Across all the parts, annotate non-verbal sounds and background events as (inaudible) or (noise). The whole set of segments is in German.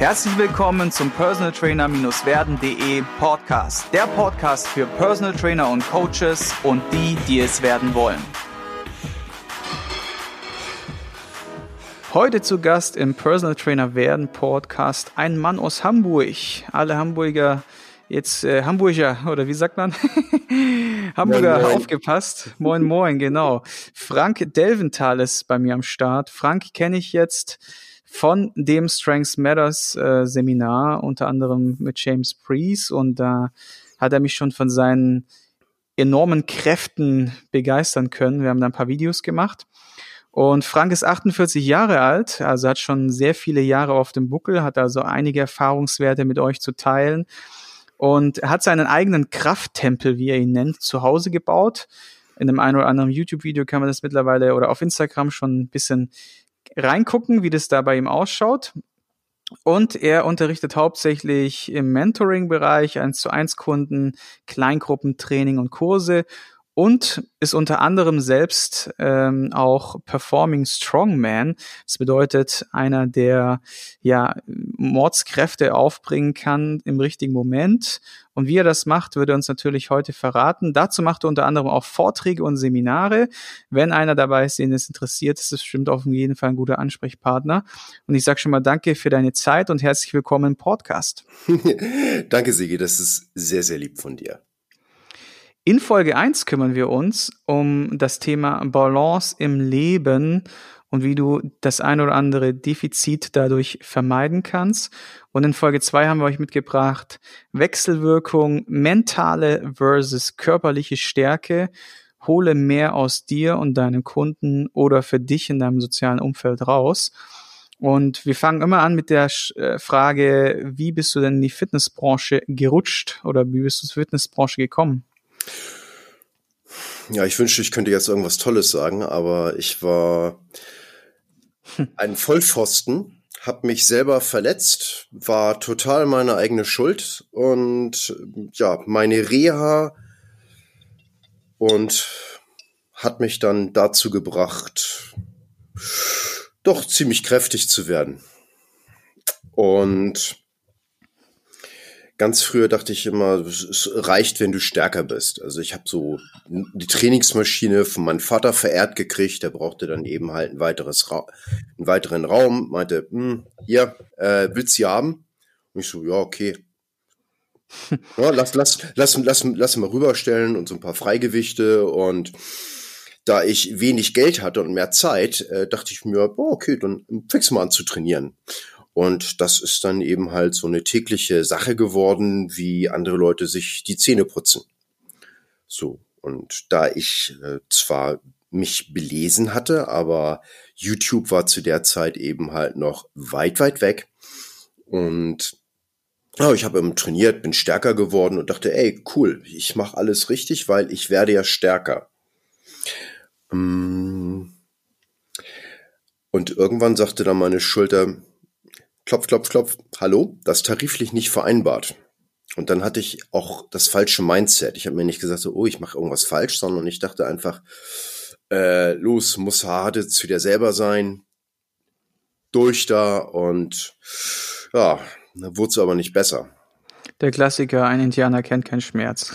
Herzlich willkommen zum Personal Trainer-werden.de Podcast. Der Podcast für Personal Trainer und Coaches und die, die es werden wollen. Heute zu Gast im Personal Trainer werden Podcast ein Mann aus Hamburg. Alle Hamburger, jetzt äh, Hamburger oder wie sagt man? (laughs) Hamburger moin, moin. aufgepasst. Moin moin, genau. Frank Delventhal ist bei mir am Start. Frank kenne ich jetzt von dem Strengths Matters äh, Seminar, unter anderem mit James Priest. Und da hat er mich schon von seinen enormen Kräften begeistern können. Wir haben da ein paar Videos gemacht. Und Frank ist 48 Jahre alt, also hat schon sehr viele Jahre auf dem Buckel, hat also einige Erfahrungswerte mit euch zu teilen und hat seinen eigenen Krafttempel, wie er ihn nennt, zu Hause gebaut. In einem ein oder anderen YouTube-Video kann man das mittlerweile oder auf Instagram schon ein bisschen reingucken, wie das da bei ihm ausschaut. Und er unterrichtet hauptsächlich im Mentoring-Bereich, 1 zu 1 Kunden, Kleingruppentraining und Kurse und ist unter anderem selbst ähm, auch Performing Strongman. Das bedeutet einer, der ja Mordskräfte aufbringen kann im richtigen Moment. Und wie er das macht, würde er uns natürlich heute verraten. Dazu macht er unter anderem auch Vorträge und Seminare. Wenn einer dabei ist, den es interessiert, ist es bestimmt auf jeden Fall ein guter Ansprechpartner. Und ich sage schon mal Danke für deine Zeit und herzlich willkommen im Podcast. (laughs) Danke, Sigi. Das ist sehr, sehr lieb von dir. In Folge 1 kümmern wir uns um das Thema Balance im Leben und wie du das ein oder andere Defizit dadurch vermeiden kannst. Und in Folge 2 haben wir euch mitgebracht Wechselwirkung, mentale versus körperliche Stärke. Hole mehr aus dir und deinen Kunden oder für dich in deinem sozialen Umfeld raus. Und wir fangen immer an mit der äh, Frage, wie bist du denn in die Fitnessbranche gerutscht oder wie bist du zur Fitnessbranche gekommen? Ja, ich wünschte, ich könnte jetzt irgendwas Tolles sagen, aber ich war ein Vollpfosten, habe mich selber verletzt, war total meine eigene Schuld und ja, meine Reha und hat mich dann dazu gebracht, doch ziemlich kräftig zu werden. Und ganz früher dachte ich immer, es reicht, wenn du stärker bist. Also ich habe so die Trainingsmaschine von meinem Vater verehrt gekriegt. Der brauchte dann eben halt ein weiteres Ra einen weiteren Raum. Meinte, hm, hier, äh, willst du haben? Und ich so, ja, okay. (laughs) Ja, lass, lass, lass, lass, lass mal rüberstellen und so ein paar Freigewichte und da ich wenig Geld hatte und mehr Zeit, äh, dachte ich mir, oh, okay, dann fix mal an zu trainieren. Und das ist dann eben halt so eine tägliche Sache geworden, wie andere Leute sich die Zähne putzen. So. Und da ich äh, zwar mich belesen hatte, aber YouTube war zu der Zeit eben halt noch weit, weit weg. Und ja, ich habe eben trainiert, bin stärker geworden und dachte, ey, cool, ich mache alles richtig, weil ich werde ja stärker. Mm. Und irgendwann sagte dann meine Schulter, klopf, klopf, klopf, hallo, das ist tariflich nicht vereinbart. Und dann hatte ich auch das falsche Mindset. Ich habe mir nicht gesagt, so, oh, ich mache irgendwas falsch, sondern ich dachte einfach, äh, los, muss harte zu dir selber sein, durch da und ja, wurde es aber nicht besser. Der Klassiker, ein Indianer kennt keinen Schmerz.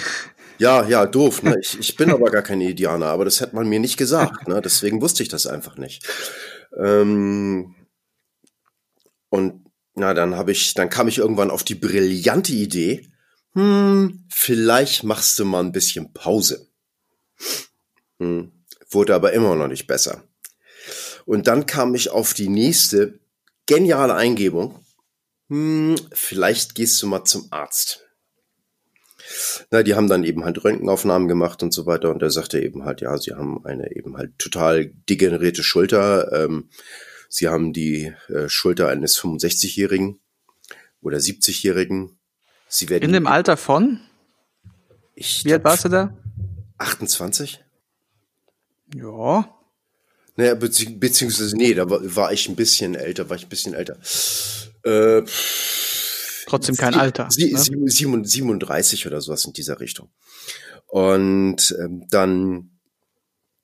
(laughs) ja, ja, doof. Ne? Ich, ich bin aber gar kein Indianer, aber das hat man mir nicht gesagt. Ne? Deswegen wusste ich das einfach nicht. Ähm, und na, dann habe ich, dann kam ich irgendwann auf die brillante Idee, hm, vielleicht machst du mal ein bisschen Pause. Hm, wurde aber immer noch nicht besser. Und dann kam ich auf die nächste geniale Eingebung. Hm, vielleicht gehst du mal zum Arzt. Na, die haben dann eben halt Röntgenaufnahmen gemacht und so weiter. Und er sagte eben halt, ja, sie haben eine eben halt total degenerierte Schulter. Ähm, Sie haben die äh, Schulter eines 65-Jährigen oder 70-Jährigen. Sie werden in dem Alter von? Ich Wie alt warst du da? 28? Ja. Naja, bezieh beziehungsweise, nee, da war, war, ich ein bisschen älter, war ich ein bisschen älter. Äh, Trotzdem kein sie, Alter. Sie, ne? 37 oder sowas in dieser Richtung. Und ähm, dann,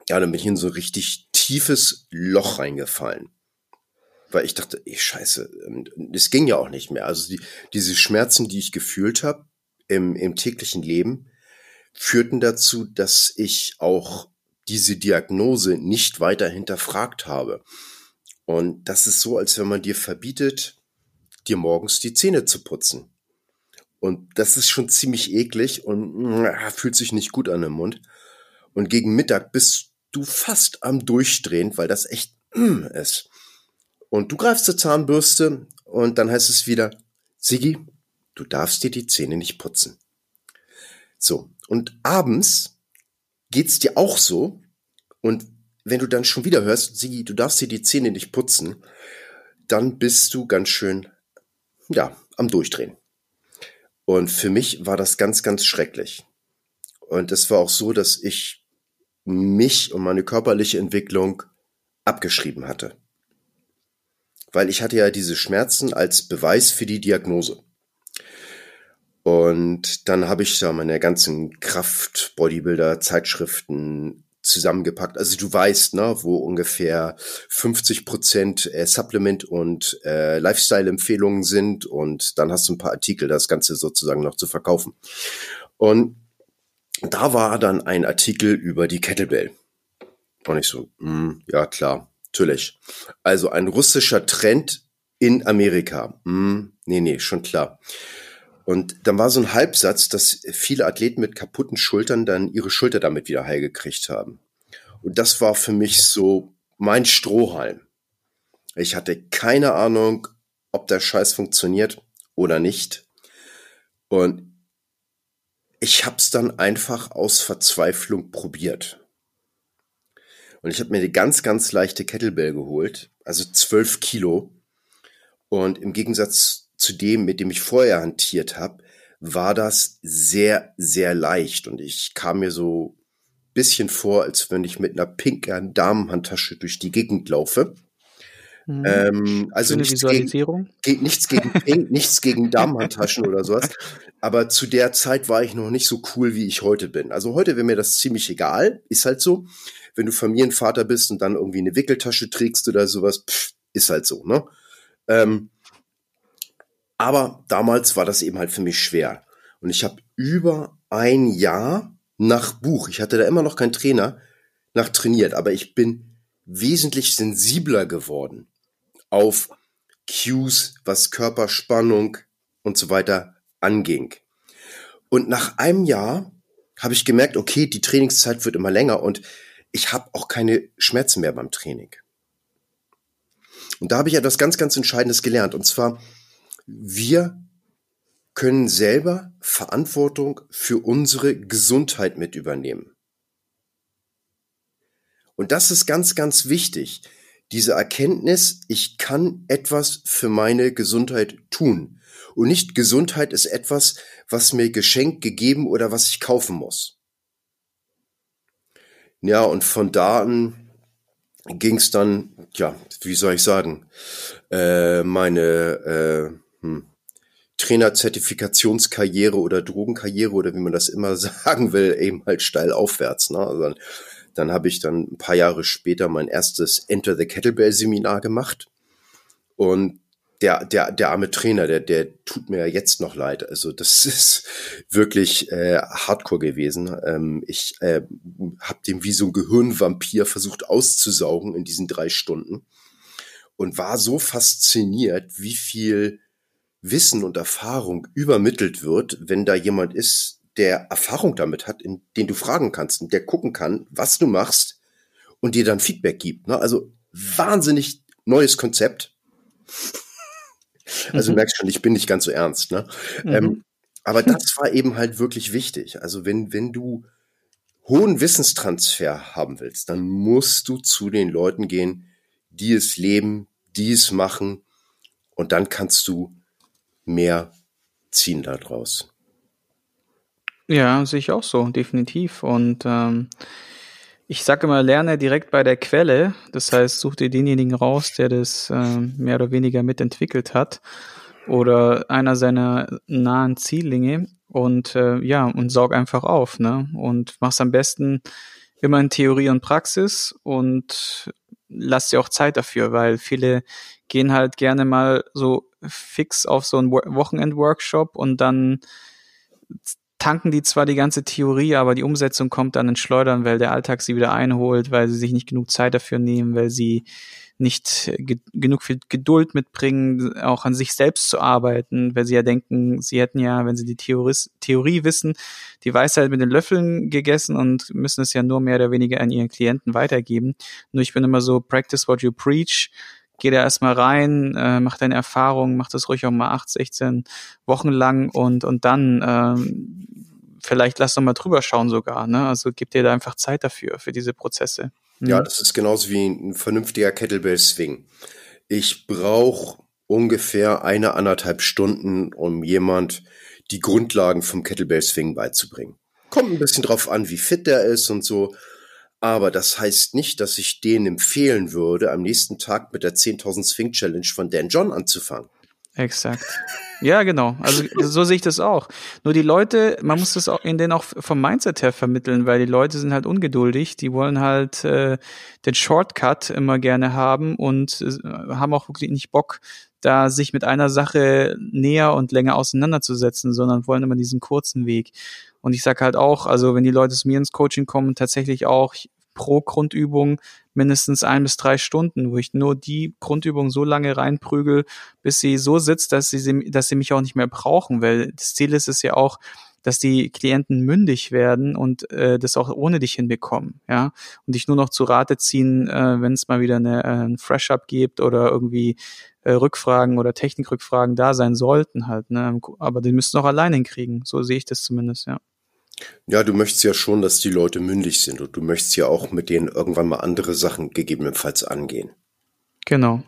ja, dann bin ich in so ein richtig tiefes Loch reingefallen. Weil ich dachte, ey, scheiße, es ging ja auch nicht mehr. Also die, diese Schmerzen, die ich gefühlt habe im, im täglichen Leben, führten dazu, dass ich auch diese Diagnose nicht weiter hinterfragt habe. Und das ist so, als wenn man dir verbietet, dir morgens die Zähne zu putzen. Und das ist schon ziemlich eklig und äh, fühlt sich nicht gut an im Mund. Und gegen Mittag bist du fast am Durchdrehen, weil das echt mm, ist. Und du greifst zur Zahnbürste und dann heißt es wieder, Sigi, du darfst dir die Zähne nicht putzen. So. Und abends geht's dir auch so. Und wenn du dann schon wieder hörst, Sigi, du darfst dir die Zähne nicht putzen, dann bist du ganz schön, ja, am Durchdrehen. Und für mich war das ganz, ganz schrecklich. Und es war auch so, dass ich mich und meine körperliche Entwicklung abgeschrieben hatte. Weil ich hatte ja diese Schmerzen als Beweis für die Diagnose. Und dann habe ich da meine ganzen Kraft-Bodybuilder-Zeitschriften zusammengepackt. Also du weißt, ne, wo ungefähr 50 Prozent äh, Supplement und äh, Lifestyle-Empfehlungen sind und dann hast du ein paar Artikel, das Ganze sozusagen noch zu verkaufen. Und da war dann ein Artikel über die Kettlebell. Und ich so, mh, hm, ja klar, natürlich. Also ein russischer Trend in Amerika. Hm, nee, nee, schon klar. Und dann war so ein Halbsatz, dass viele Athleten mit kaputten Schultern dann ihre Schulter damit wieder heil gekriegt haben. Und das war für mich so mein Strohhalm. Ich hatte keine Ahnung, ob der Scheiß funktioniert oder nicht. Und ich hab's dann einfach aus Verzweiflung probiert. Und ich habe mir eine ganz, ganz leichte Kettlebell geholt, also zwölf Kilo. Und im Gegensatz zu dem, mit dem ich vorher hantiert habe, war das sehr, sehr leicht. Und ich kam mir so bisschen vor, als wenn ich mit einer pinken Damenhandtasche durch die Gegend laufe. Mhm. Ähm, also nichts. Gegen, nichts gegen Pink, (laughs) nichts gegen Damenhandtaschen oder sowas. Aber zu der Zeit war ich noch nicht so cool, wie ich heute bin. Also heute wäre mir das ziemlich egal. Ist halt so. Wenn du Familienvater bist und dann irgendwie eine Wickeltasche trägst oder sowas, pff, ist halt so, ne? Ähm, aber damals war das eben halt für mich schwer. Und ich habe über ein Jahr nach Buch, ich hatte da immer noch keinen Trainer, nach trainiert, aber ich bin wesentlich sensibler geworden auf Cues, was Körperspannung und so weiter anging. Und nach einem Jahr habe ich gemerkt, okay, die Trainingszeit wird immer länger und ich habe auch keine Schmerzen mehr beim Training. Und da habe ich etwas ganz, ganz Entscheidendes gelernt. Und zwar, wir können selber Verantwortung für unsere Gesundheit mit übernehmen. Und das ist ganz, ganz wichtig. Diese Erkenntnis, ich kann etwas für meine Gesundheit tun. Und nicht Gesundheit ist etwas, was mir geschenkt, gegeben oder was ich kaufen muss. Ja, und von da an ging es dann, ja, wie soll ich sagen, äh, meine äh, hm, Trainerzertifikationskarriere oder Drogenkarriere oder wie man das immer (laughs) sagen will, eben halt steil aufwärts. Ne? Also dann, dann habe ich dann ein paar Jahre später mein erstes Enter the Kettlebell Seminar gemacht und der, der, der arme Trainer, der, der tut mir jetzt noch leid. Also das (laughs) ist wirklich äh, hardcore gewesen. Ähm, ich äh, habe dem wie so ein Gehirnvampir versucht auszusaugen in diesen drei Stunden und war so fasziniert, wie viel Wissen und Erfahrung übermittelt wird, wenn da jemand ist, der Erfahrung damit hat, in den du fragen kannst und der gucken kann, was du machst und dir dann Feedback gibt. Ne? Also wahnsinnig neues Konzept. Also mhm. merkst schon, ich bin nicht ganz so ernst. Ne? Mhm. Ähm, aber (laughs) das war eben halt wirklich wichtig. Also wenn, wenn du hohen Wissenstransfer haben willst, dann musst du zu den Leuten gehen, die es leben, die es machen. Und dann kannst du mehr ziehen daraus. Ja, sehe ich auch so, definitiv. Und ähm, ich sage immer, lerne direkt bei der Quelle. Das heißt, such dir denjenigen raus, der das äh, mehr oder weniger mitentwickelt hat oder einer seiner nahen Ziellinge und äh, ja und saug einfach auf, ne? Und mach's am besten immer in Theorie und Praxis und lasst ihr auch Zeit dafür, weil viele gehen halt gerne mal so fix auf so einen Wochenend-Workshop und dann tanken die zwar die ganze Theorie, aber die Umsetzung kommt dann ins Schleudern, weil der Alltag sie wieder einholt, weil sie sich nicht genug Zeit dafür nehmen, weil sie nicht ge genug viel Geduld mitbringen, auch an sich selbst zu arbeiten, weil sie ja denken, sie hätten ja, wenn sie die Theoris Theorie wissen, die Weisheit mit den Löffeln gegessen und müssen es ja nur mehr oder weniger an ihren Klienten weitergeben. Nur ich bin immer so, practice what you preach, geh da erstmal rein, äh, mach deine Erfahrungen, mach das ruhig auch mal acht, 16 Wochen lang und, und dann ähm, vielleicht lass doch mal drüber schauen sogar. Ne? Also gib dir da einfach Zeit dafür, für diese Prozesse. Ja, mhm. das ist genauso wie ein vernünftiger Kettlebell Swing. Ich brauche ungefähr eine anderthalb Stunden, um jemand die Grundlagen vom Kettlebell Swing beizubringen. Kommt ein bisschen drauf an, wie fit der ist und so. Aber das heißt nicht, dass ich denen empfehlen würde, am nächsten Tag mit der 10.000 Swing Challenge von Dan John anzufangen. Exakt. Ja, genau. Also so sehe ich das auch. Nur die Leute, man muss das auch in denen auch vom Mindset her vermitteln, weil die Leute sind halt ungeduldig. Die wollen halt äh, den Shortcut immer gerne haben und äh, haben auch wirklich nicht Bock, da sich mit einer Sache näher und länger auseinanderzusetzen, sondern wollen immer diesen kurzen Weg. Und ich sage halt auch, also wenn die Leute zu mir ins Coaching kommen, tatsächlich auch pro Grundübung mindestens ein bis drei Stunden, wo ich nur die Grundübung so lange reinprügel, bis sie so sitzt, dass sie, dass sie mich auch nicht mehr brauchen, weil das Ziel ist es ja auch, dass die Klienten mündig werden und äh, das auch ohne dich hinbekommen, ja, und dich nur noch zu Rate ziehen, äh, wenn es mal wieder eine, äh, ein Fresh-Up gibt oder irgendwie äh, Rückfragen oder Technikrückfragen da sein sollten halt, ne, aber die müssen auch alleine hinkriegen, so sehe ich das zumindest, ja. Ja, du möchtest ja schon, dass die Leute mündig sind und du möchtest ja auch mit denen irgendwann mal andere Sachen gegebenenfalls angehen. Genau.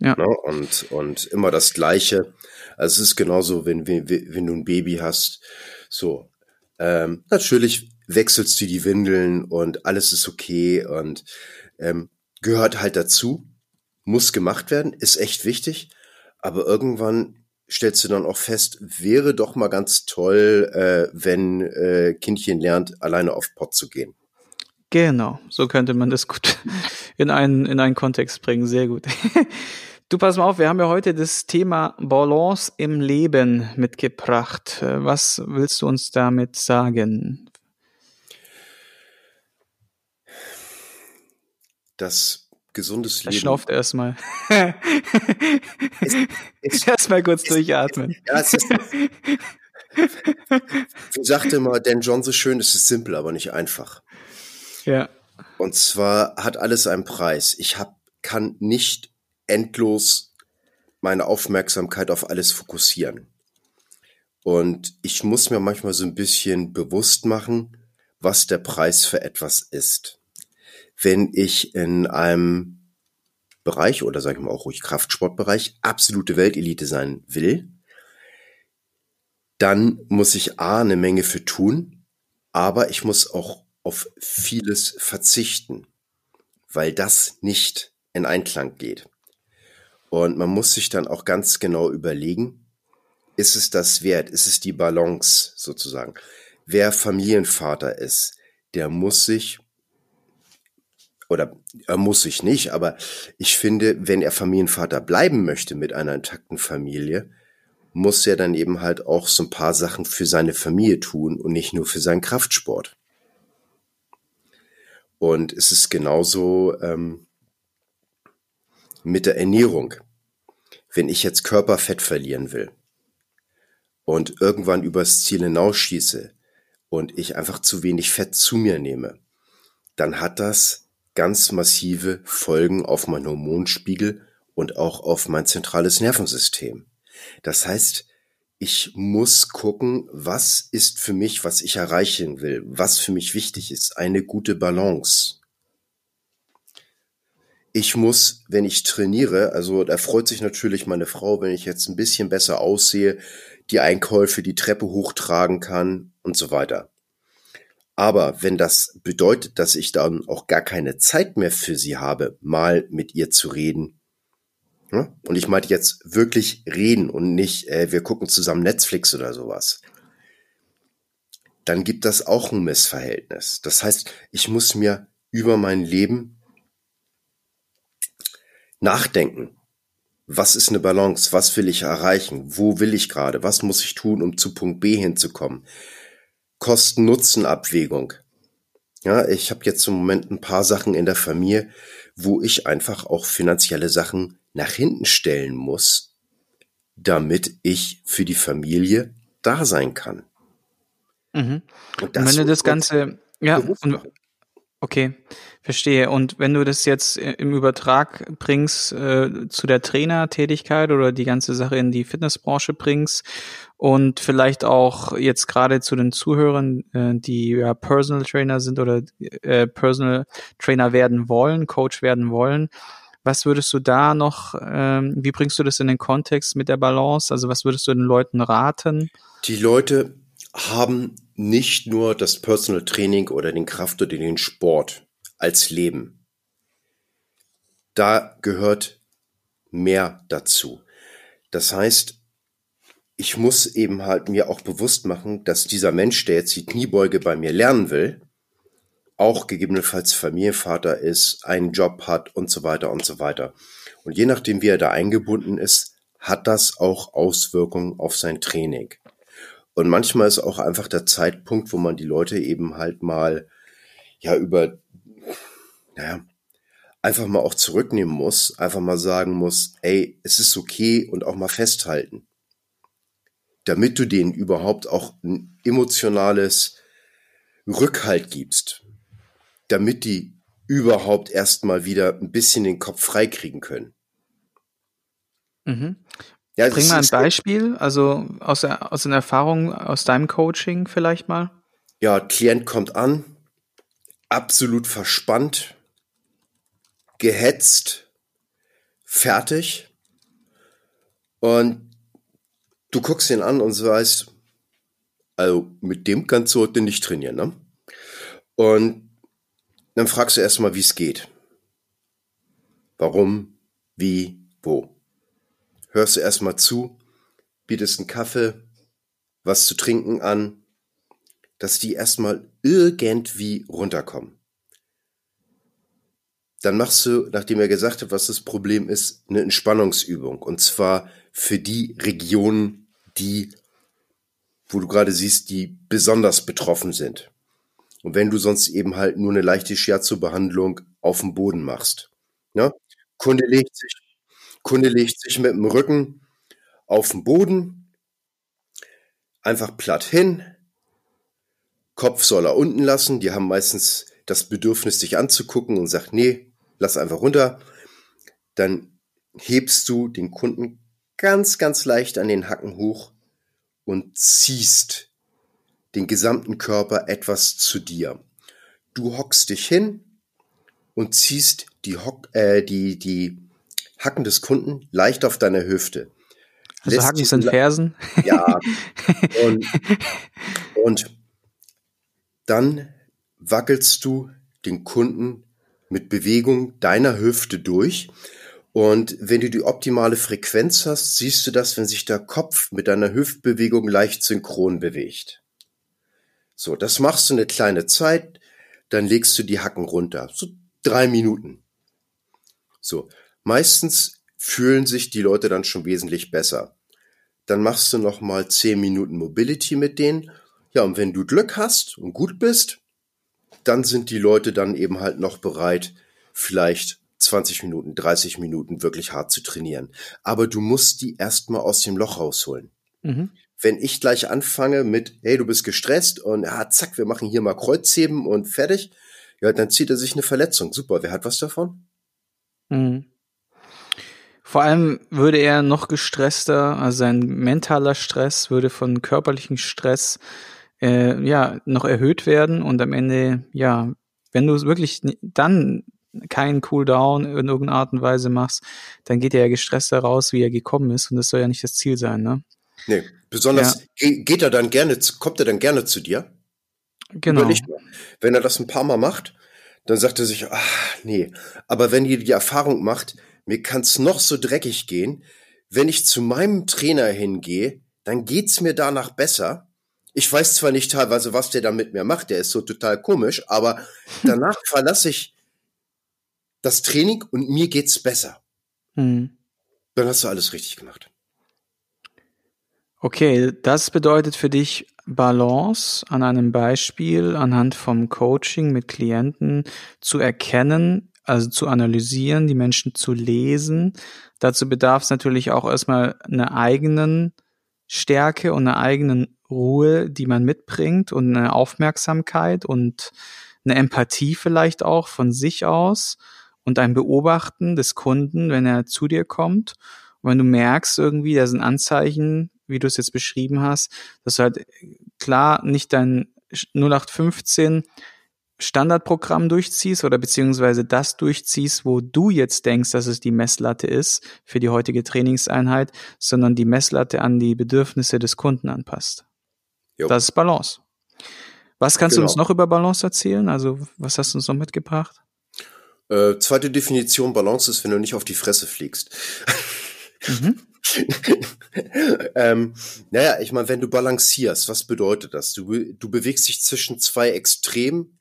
Ja. Ne? Und, und immer das Gleiche. Also es ist genauso, wenn, wenn, wenn du ein Baby hast. So, ähm, natürlich wechselst du die Windeln und alles ist okay und ähm, gehört halt dazu, muss gemacht werden, ist echt wichtig. Aber irgendwann stellst du dann auch fest, wäre doch mal ganz toll, äh, wenn äh, Kindchen lernt, alleine auf Pott zu gehen. Genau, so könnte man das gut (laughs) in einen, in einen Kontext bringen. Sehr gut. (laughs) Du pass mal auf, wir haben ja heute das Thema Balance im Leben mitgebracht. Was willst du uns damit sagen? Das gesundes Leben. Er schnauft erstmal. (laughs) erstmal kurz durchatmen. Ja, es ist, wie sagte mal Dan John so schön, es ist simpel, aber nicht einfach. Ja. Und zwar hat alles einen Preis. Ich hab, kann nicht endlos meine Aufmerksamkeit auf alles fokussieren. Und ich muss mir manchmal so ein bisschen bewusst machen, was der Preis für etwas ist wenn ich in einem Bereich oder sage ich mal auch ruhig Kraftsportbereich absolute Weltelite sein will, dann muss ich A eine Menge für tun, aber ich muss auch auf vieles verzichten, weil das nicht in Einklang geht. Und man muss sich dann auch ganz genau überlegen, ist es das wert? Ist es die Balance sozusagen? Wer Familienvater ist, der muss sich oder er muss sich nicht, aber ich finde, wenn er Familienvater bleiben möchte mit einer intakten Familie, muss er dann eben halt auch so ein paar Sachen für seine Familie tun und nicht nur für seinen Kraftsport. Und es ist genauso ähm, mit der Ernährung. Wenn ich jetzt Körperfett verlieren will und irgendwann übers Ziel hinausschieße und ich einfach zu wenig Fett zu mir nehme, dann hat das ganz massive Folgen auf meinen Hormonspiegel und auch auf mein zentrales Nervensystem. Das heißt, ich muss gucken, was ist für mich, was ich erreichen will, was für mich wichtig ist, eine gute Balance. Ich muss, wenn ich trainiere, also da freut sich natürlich meine Frau, wenn ich jetzt ein bisschen besser aussehe, die Einkäufe, die Treppe hochtragen kann und so weiter. Aber wenn das bedeutet, dass ich dann auch gar keine Zeit mehr für sie habe, mal mit ihr zu reden, ne? und ich meinte jetzt wirklich reden und nicht, äh, wir gucken zusammen Netflix oder sowas, dann gibt das auch ein Missverhältnis. Das heißt, ich muss mir über mein Leben nachdenken. Was ist eine Balance? Was will ich erreichen? Wo will ich gerade? Was muss ich tun, um zu Punkt B hinzukommen? Kosten-Nutzen-Abwägung. Ja, ich habe jetzt im Moment ein paar Sachen in der Familie, wo ich einfach auch finanzielle Sachen nach hinten stellen muss, damit ich für die Familie da sein kann. Mhm. Und, und wenn du das Ganze, ja, und, okay, verstehe. Und wenn du das jetzt im Übertrag bringst äh, zu der Trainertätigkeit oder die ganze Sache in die Fitnessbranche bringst und vielleicht auch jetzt gerade zu den Zuhörern, äh, die ja Personal Trainer sind oder äh, Personal Trainer werden wollen, Coach werden wollen, was würdest du da noch, ähm, wie bringst du das in den Kontext mit der Balance? Also was würdest du den Leuten raten? Die Leute haben nicht nur das Personal Training oder den Kraft- oder den Sport als Leben. Da gehört mehr dazu. Das heißt, ich muss eben halt mir auch bewusst machen, dass dieser Mensch, der jetzt die Kniebeuge bei mir lernen will, auch gegebenenfalls Familienvater ist, einen Job hat und so weiter und so weiter. Und je nachdem, wie er da eingebunden ist, hat das auch Auswirkungen auf sein Training. Und manchmal ist auch einfach der Zeitpunkt, wo man die Leute eben halt mal, ja, über, naja, einfach mal auch zurücknehmen muss, einfach mal sagen muss, ey, es ist okay und auch mal festhalten. Damit du denen überhaupt auch ein emotionales Rückhalt gibst. Damit die überhaupt erstmal wieder ein bisschen den Kopf freikriegen können. Mhm. Ja, Bring mal ein Beispiel, also aus, der, aus den Erfahrungen aus deinem Coaching vielleicht mal. Ja, Klient kommt an, absolut verspannt, gehetzt, fertig und du guckst ihn an und sagst, also mit dem kannst du heute nicht trainieren, ne? Und dann fragst du erstmal, wie es geht. Warum, wie, wo hörst du erstmal zu, bietest einen Kaffee, was zu trinken an, dass die erstmal irgendwie runterkommen. Dann machst du, nachdem er gesagt hat, was das Problem ist, eine Entspannungsübung. Und zwar für die Regionen, die, wo du gerade siehst, die besonders betroffen sind. Und wenn du sonst eben halt nur eine leichte Shiatsu-Behandlung auf dem Boden machst. Ne? Kunde legt sich Kunde legt sich mit dem Rücken auf den Boden, einfach platt hin, Kopf soll er unten lassen. Die haben meistens das Bedürfnis, dich anzugucken und sagt, nee, lass einfach runter. Dann hebst du den Kunden ganz, ganz leicht an den Hacken hoch und ziehst den gesamten Körper etwas zu dir. Du hockst dich hin und ziehst die, Hock, äh, die, die Hacken des Kunden leicht auf deiner Hüfte. Also Lässt Hacken sind Fersen? Ja. (laughs) Und, und dann wackelst du den Kunden mit Bewegung deiner Hüfte durch. Und wenn du die optimale Frequenz hast, siehst du das, wenn sich der Kopf mit deiner Hüftbewegung leicht synchron bewegt. So, das machst du eine kleine Zeit, dann legst du die Hacken runter. So drei Minuten. So, Meistens fühlen sich die Leute dann schon wesentlich besser. Dann machst du noch mal 10 Minuten Mobility mit denen. Ja, und wenn du Glück hast und gut bist, dann sind die Leute dann eben halt noch bereit, vielleicht 20 Minuten, 30 Minuten wirklich hart zu trainieren. Aber du musst die erstmal aus dem Loch rausholen. Mhm. Wenn ich gleich anfange mit, hey, du bist gestresst und ja, zack, wir machen hier mal Kreuzheben und fertig, ja, dann zieht er sich eine Verletzung. Super, wer hat was davon? Mhm. Vor allem würde er noch gestresster, also sein mentaler Stress würde von körperlichen Stress äh, ja noch erhöht werden und am Ende, ja, wenn du wirklich dann keinen Cooldown in irgendeiner Art und Weise machst, dann geht er ja gestresster raus, wie er gekommen ist und das soll ja nicht das Ziel sein, ne? Nee, besonders ja. geht er dann gerne, kommt er dann gerne zu dir? Genau. Wenn er das ein paar Mal macht, dann sagt er sich, ach nee, aber wenn ihr die Erfahrung macht, mir kann's noch so dreckig gehen. Wenn ich zu meinem Trainer hingehe, dann geht's mir danach besser. Ich weiß zwar nicht teilweise, was der da mit mir macht, der ist so total komisch, aber (laughs) danach verlasse ich das Training und mir geht's besser. mhm. dann hast du alles richtig gemacht. Okay, das bedeutet für dich Balance an einem Beispiel anhand vom Coaching mit Klienten zu erkennen, also zu analysieren, die Menschen zu lesen. Dazu bedarf es natürlich auch erstmal einer eigenen Stärke und einer eigenen Ruhe, die man mitbringt und eine Aufmerksamkeit und eine Empathie vielleicht auch von sich aus und ein Beobachten des Kunden, wenn er zu dir kommt. Und wenn du merkst irgendwie, da sind Anzeichen, wie du es jetzt beschrieben hast, dass du halt klar nicht dein 0815 Standardprogramm durchziehst oder beziehungsweise das durchziehst, wo du jetzt denkst, dass es die Messlatte ist für die heutige Trainingseinheit, sondern die Messlatte an die Bedürfnisse des Kunden anpasst. Jo. Das ist Balance. Was kannst genau. du uns noch über Balance erzählen? Also, was hast du uns noch mitgebracht? Äh, zweite Definition Balance ist, wenn du nicht auf die Fresse fliegst. Mhm. (laughs) ähm, naja, ich meine, wenn du balancierst, was bedeutet das? Du, du bewegst dich zwischen zwei Extremen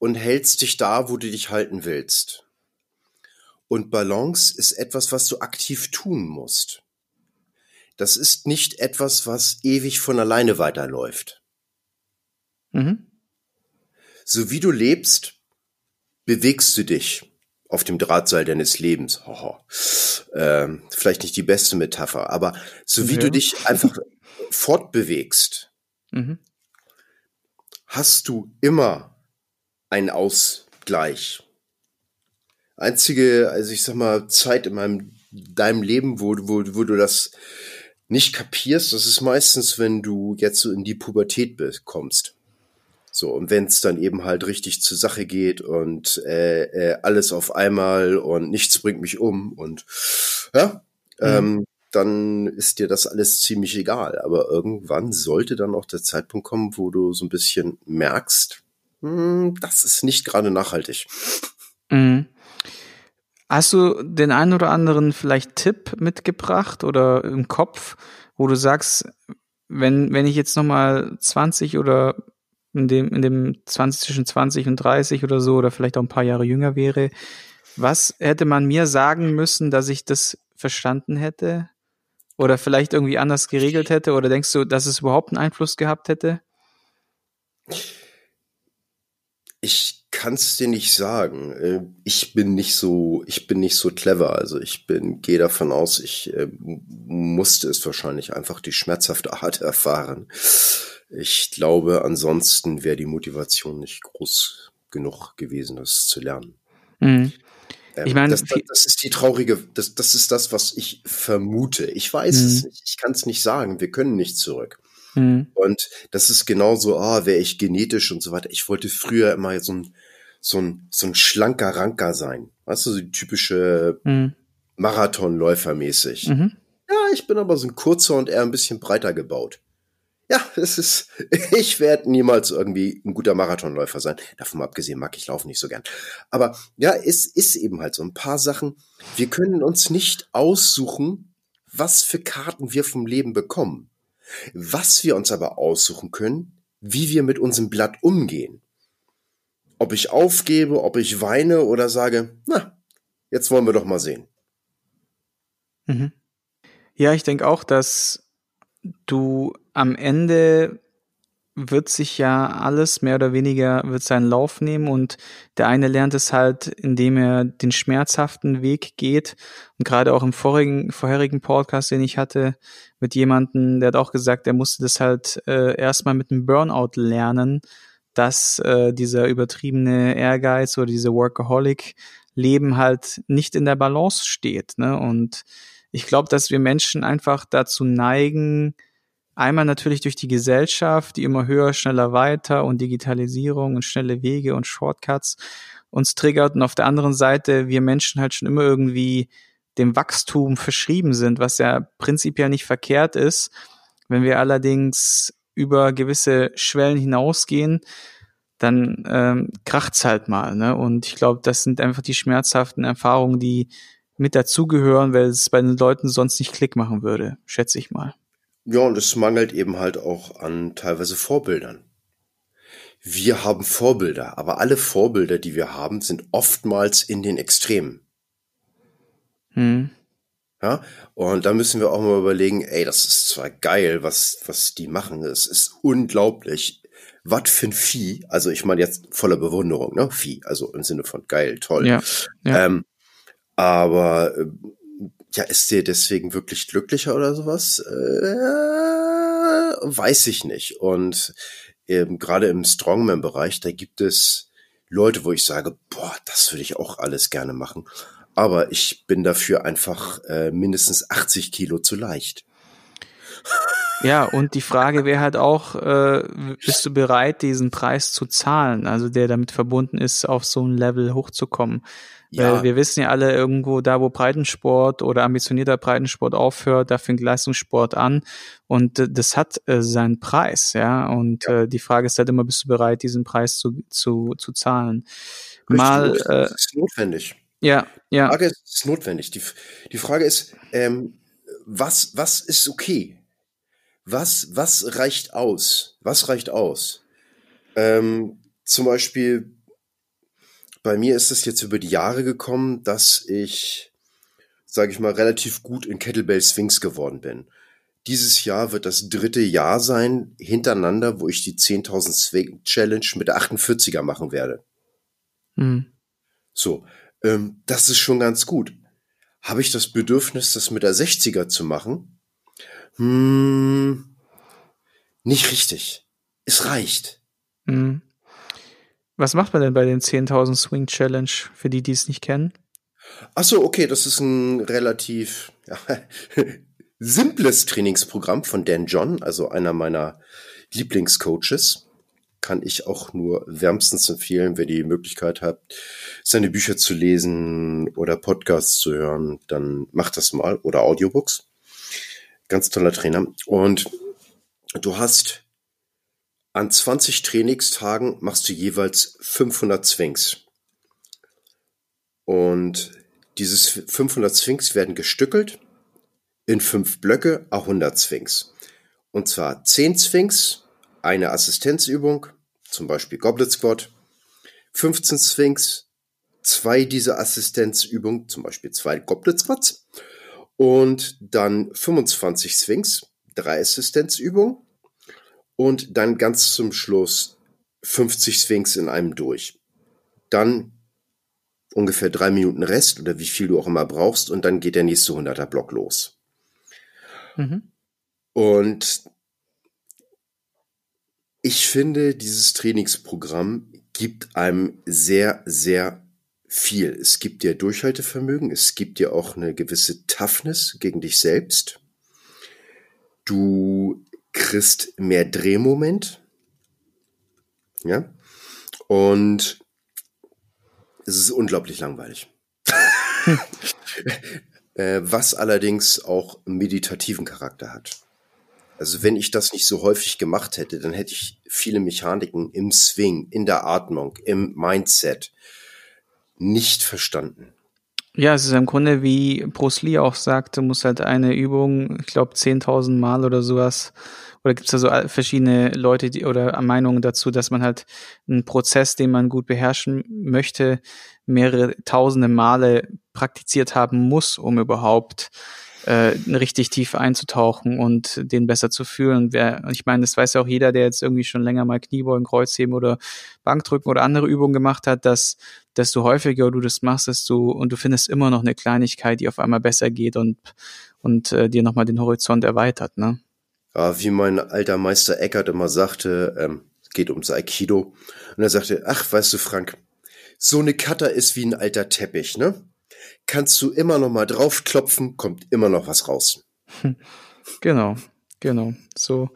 und hältst dich da, wo du dich halten willst. Und Balance ist etwas, was du aktiv tun musst. Das ist nicht etwas, was ewig von alleine weiterläuft. Mhm. So wie du lebst, bewegst du dich auf dem Drahtseil deines Lebens. Hoho. Ähm, vielleicht nicht die beste Metapher, aber so wie ja. du dich einfach (laughs) fortbewegst, mhm. hast du immer einen Ausgleich. Einzige, also ich sag mal, Zeit in meinem deinem Leben, wo, wo, wo du das nicht kapierst, das ist meistens, wenn du jetzt so in die Pubertät kommst. So, und wenn es dann eben halt richtig zur Sache geht und äh, äh, alles auf einmal und nichts bringt mich um und ja, mhm. ähm, dann ist dir das alles ziemlich egal. Aber irgendwann sollte dann auch der Zeitpunkt kommen, wo du so ein bisschen merkst, hm, das ist nicht gerade nachhaltig. Mhm. Hast du den einen oder anderen vielleicht Tipp mitgebracht oder im Kopf, wo du sagst, wenn, wenn ich jetzt nochmal 20 oder in dem, in dem 20, zwischen 20 und 30 oder so, oder vielleicht auch ein paar Jahre jünger wäre, was hätte man mir sagen müssen, dass ich das verstanden hätte? Oder vielleicht irgendwie anders geregelt hätte? Oder denkst du, dass es überhaupt einen Einfluss gehabt hätte? Ich kann es dir nicht sagen. Äh, ich bin nicht so, ich bin nicht so clever. Also ich bin, gehe davon aus, ich äh, musste es wahrscheinlich einfach die schmerzhafte (laughs) Art erfahren. Ich glaube, ansonsten wäre die Motivation nicht groß genug gewesen, das zu lernen. Mhm. Ähm, ich meine, das, das, das, ist die traurige, das, das ist das, was ich vermute. Ich weiß mhm. es nicht, ich kann es nicht sagen. Wir können nicht zurück. Mhm. Und das ist genauso, ah, wäre ich genetisch und so weiter. Ich wollte früher immer so ein, so ein, so ein schlanker Ranker sein. Weißt du, so die typische mhm. Marathonläufer mäßig. Mhm. Ja, ich bin aber so ein kurzer und eher ein bisschen breiter gebaut. Ja, es ist, (laughs) ich werde niemals irgendwie ein guter Marathonläufer sein. Davon abgesehen mag ich Laufen nicht so gern. Aber ja, es ist eben halt so ein paar Sachen. Wir können uns nicht aussuchen, was für Karten wir vom Leben bekommen. Was wir uns aber aussuchen können, wie wir mit unserem Blatt umgehen. Ob ich aufgebe, ob ich weine oder sage, na, jetzt wollen wir doch mal sehen. Mhm. Ja, ich denke auch, dass du am Ende wird sich ja alles mehr oder weniger wird seinen Lauf nehmen und der eine lernt es halt, indem er den schmerzhaften Weg geht und gerade auch im vorigen vorherigen Podcast, den ich hatte mit jemanden, der hat auch gesagt, er musste das halt äh, erstmal mit einem Burnout lernen, dass äh, dieser übertriebene Ehrgeiz oder diese Workaholic Leben halt nicht in der Balance steht, ne? Und ich glaube, dass wir Menschen einfach dazu neigen, einmal natürlich durch die Gesellschaft, die immer höher, schneller, weiter und Digitalisierung und schnelle Wege und Shortcuts uns triggert und auf der anderen Seite wir Menschen halt schon immer irgendwie dem Wachstum verschrieben sind, was ja prinzipiell nicht verkehrt ist. Wenn wir allerdings über gewisse Schwellen hinausgehen, dann ähm, kracht's halt mal. Ne? Und ich glaube, das sind einfach die schmerzhaften Erfahrungen, die mit dazugehören, weil es bei den Leuten sonst nicht Klick machen würde, schätze ich mal. Ja, und es mangelt eben halt auch an teilweise Vorbildern. Wir haben Vorbilder, aber alle Vorbilder, die wir haben, sind oftmals in den Extremen. Hm. Ja, und da müssen wir auch mal überlegen, ey, das ist zwar geil, was, was die machen. Es ist unglaublich. Was für ein Vieh. Also ich meine jetzt voller Bewunderung, ne? Vieh. Also im Sinne von geil, toll. Ja, ja. Ähm, aber äh, ja, ist der deswegen wirklich glücklicher oder sowas? Äh, weiß ich nicht. Und ähm, gerade im Strongman-Bereich, da gibt es Leute, wo ich sage, boah, das würde ich auch alles gerne machen aber ich bin dafür einfach äh, mindestens 80 Kilo zu leicht. Ja, und die Frage wäre halt auch, äh, bist du bereit, diesen Preis zu zahlen, also der damit verbunden ist, auf so ein Level hochzukommen? Ja. Weil wir wissen ja alle irgendwo, da wo Breitensport oder ambitionierter Breitensport aufhört, da fängt Leistungssport an und äh, das hat äh, seinen Preis, ja. Und ja. Äh, die Frage ist halt immer, bist du bereit, diesen Preis zu, zu, zu zahlen? Richtig, Mal, äh, das ist notwendig. Ja, ja. Die Frage ist, ist notwendig. Die, die Frage ist, ähm, was, was ist okay? Was, was reicht aus? Was reicht aus? Ähm, zum Beispiel, bei mir ist es jetzt über die Jahre gekommen, dass ich, sage ich mal, relativ gut in Kettlebell Swings geworden bin. Dieses Jahr wird das dritte Jahr sein hintereinander, wo ich die 10.000 Swing Challenge mit der 48er machen werde. Mhm. So, ähm, das ist schon ganz gut. Habe ich das Bedürfnis, das mit der 60er zu machen? Hm, nicht richtig. Es reicht. Hm. Was macht man denn bei den 10.000 Swing Challenge, für die, die es nicht kennen? Ach so, okay, das ist ein relativ ja, (laughs) simples Trainingsprogramm von Dan John, also einer meiner Lieblingscoaches kann ich auch nur wärmstens empfehlen, wer die Möglichkeit hat, seine Bücher zu lesen oder Podcasts zu hören, dann macht das mal oder Audiobooks. Ganz toller Trainer. Und du hast an 20 Trainingstagen machst du jeweils 500 Swings. Und dieses 500 Swings werden gestückelt in fünf Blöcke, a 100 Swings. Und zwar 10 Swings eine Assistenzübung, zum Beispiel Goblet Squat, 15 Sphinx, zwei dieser Assistenzübungen, zum Beispiel zwei Goblet Squats und dann 25 Sphinx, drei Assistenzübungen und dann ganz zum Schluss 50 Sphinx in einem durch. Dann ungefähr drei Minuten Rest oder wie viel du auch immer brauchst und dann geht der nächste 100er Block los. Mhm. Und ich finde, dieses Trainingsprogramm gibt einem sehr, sehr viel. Es gibt dir Durchhaltevermögen, es gibt dir auch eine gewisse Toughness gegen dich selbst. Du kriegst mehr Drehmoment. Ja. Und es ist unglaublich langweilig. (laughs) Äh, was allerdings auch meditativen Charakter hat. Also wenn ich das nicht so häufig gemacht hätte, dann hätte ich viele Mechaniken im Swing, in der Atmung, im Mindset nicht verstanden. Ja, es ist im Grunde wie Bruce Lee auch sagt, du musst halt eine Übung, ich glaube 10.000 Mal oder sowas, oder gibt es da so verschiedene Leute die, oder Meinungen dazu, dass man halt einen Prozess, den man gut beherrschen möchte, mehrere tausende Male praktiziert haben muss, um überhaupt äh, richtig tief einzutauchen und den besser zu fühlen. Wer, ich meine, das weiß ja auch jeder, der jetzt irgendwie schon länger mal Kniebeugen, Kreuzheben oder Bankdrücken oder andere Übungen gemacht hat, dass desto häufiger du das machst, desto und du findest immer noch eine Kleinigkeit, die auf einmal besser geht und und äh, dir nochmal den Horizont erweitert, ne? Ja, wie mein alter Meister Eckert immer sagte, ähm, es geht ums Aikido. Und er sagte, ach, weißt du, Frank, so eine Cutter ist wie ein alter Teppich, ne? Kannst du immer noch mal draufklopfen, kommt immer noch was raus. (laughs) Genau, genau. So,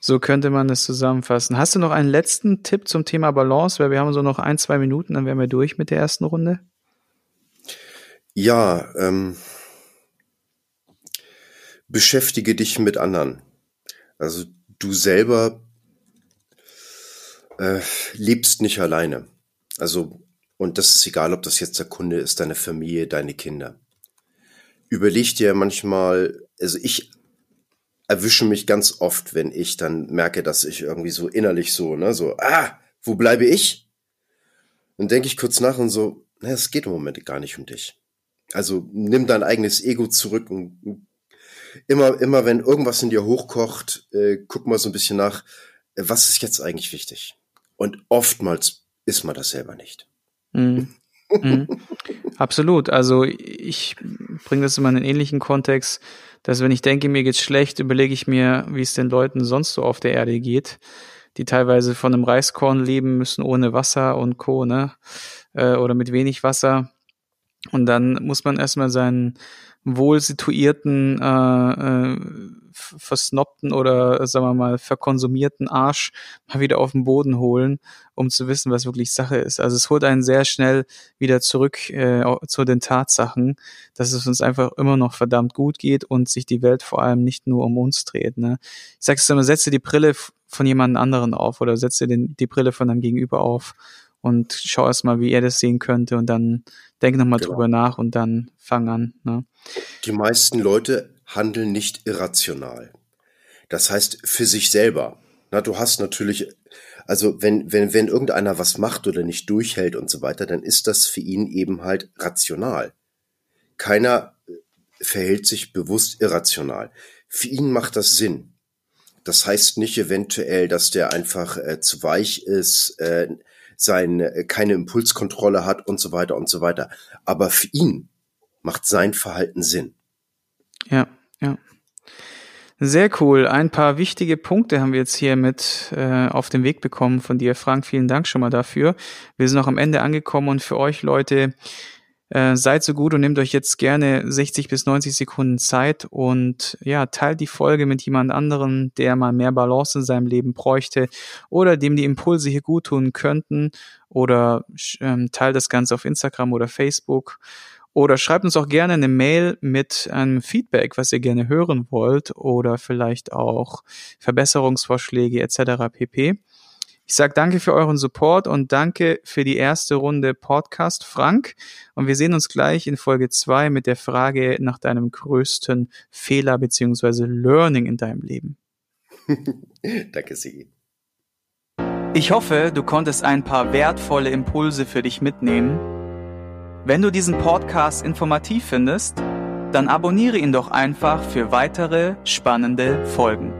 so könnte man es zusammenfassen. Hast du noch einen letzten Tipp zum Thema Balance? Weil wir haben so noch ein, zwei Minuten, dann wären wir durch mit der ersten Runde. Ja, ähm, beschäftige dich mit anderen. Also du selber äh, lebst nicht alleine. Also und das ist egal, ob das jetzt der Kunde ist, deine Familie, deine Kinder. Überleg dir manchmal, also ich erwische mich ganz oft, wenn ich dann merke, dass ich irgendwie so innerlich so, ne, so, ah, wo bleibe ich? Dann denke ich kurz nach und so, na, es geht im Moment gar nicht um dich. Also nimm dein eigenes Ego zurück und immer, immer wenn irgendwas in dir hochkocht, äh, guck mal so ein bisschen nach, äh, was ist jetzt eigentlich wichtig? Und oftmals ist man das selber nicht. Mhm. mhm. Absolut. Also ich bringe das immer in einen ähnlichen Kontext, dass wenn ich denke, mir geht's schlecht, überlege ich mir, wie es den Leuten sonst so auf der Erde geht, die teilweise von einem Reiskorn leben müssen ohne Wasser und Co. Ne? Äh, oder mit wenig Wasser. Und dann muss man erstmal seinen wohl situierten, äh, äh, versnobten oder sagen wir mal verkonsumierten Arsch mal wieder auf den Boden holen, um zu wissen, was wirklich Sache ist. Also es holt einen sehr schnell wieder zurück äh, zu den Tatsachen, dass es uns einfach immer noch verdammt gut geht und sich die Welt vor allem nicht nur um uns dreht. Ne? Ich sag's immer, setze die Brille von jemand anderen auf oder setze den, die Brille von deinem Gegenüber auf und schau erst mal, wie er das sehen könnte und dann denk nochmal genau. drüber nach und dann fang an. Ne? Die meisten Leute handeln nicht irrational. Das heißt, für sich selber. Na, du hast natürlich, also wenn, wenn, wenn irgendeiner was macht oder nicht durchhält und so weiter, dann ist das für ihn eben halt rational. Keiner äh, verhält sich bewusst irrational. Für ihn macht das Sinn. Das heißt nicht eventuell, dass der einfach äh, zu weich ist, äh, sein, äh, keine Impulskontrolle hat und so weiter und so weiter. Aber für ihn macht sein Verhalten Sinn. Ja, ja. Sehr cool. Ein paar wichtige Punkte haben wir jetzt hier mit äh, auf den Weg bekommen von dir, Frank. Vielen Dank schon mal dafür. Wir sind noch am Ende angekommen und für euch Leute, äh, seid so gut und nehmt euch jetzt gerne 60 bis 90 Sekunden Zeit und ja, teilt die Folge mit jemand anderem, der mal mehr Balance in seinem Leben bräuchte oder dem die Impulse hier gut tun könnten oder ähm, teilt das Ganze auf Instagram oder Facebook oder schreibt uns auch gerne eine Mail mit einem Feedback, was ihr gerne hören wollt oder vielleicht auch Verbesserungsvorschläge etc. pp. Ich sage danke für euren Support und danke für die erste Runde Podcast, Frank. Und wir sehen uns gleich in Folge zwei mit der Frage nach deinem größten Fehler beziehungsweise Learning in deinem Leben. (laughs) danke, Sigi. Ich hoffe, du konntest ein paar wertvolle Impulse für dich mitnehmen. Wenn du diesen Podcast informativ findest, dann abonniere ihn doch einfach für weitere spannende Folgen.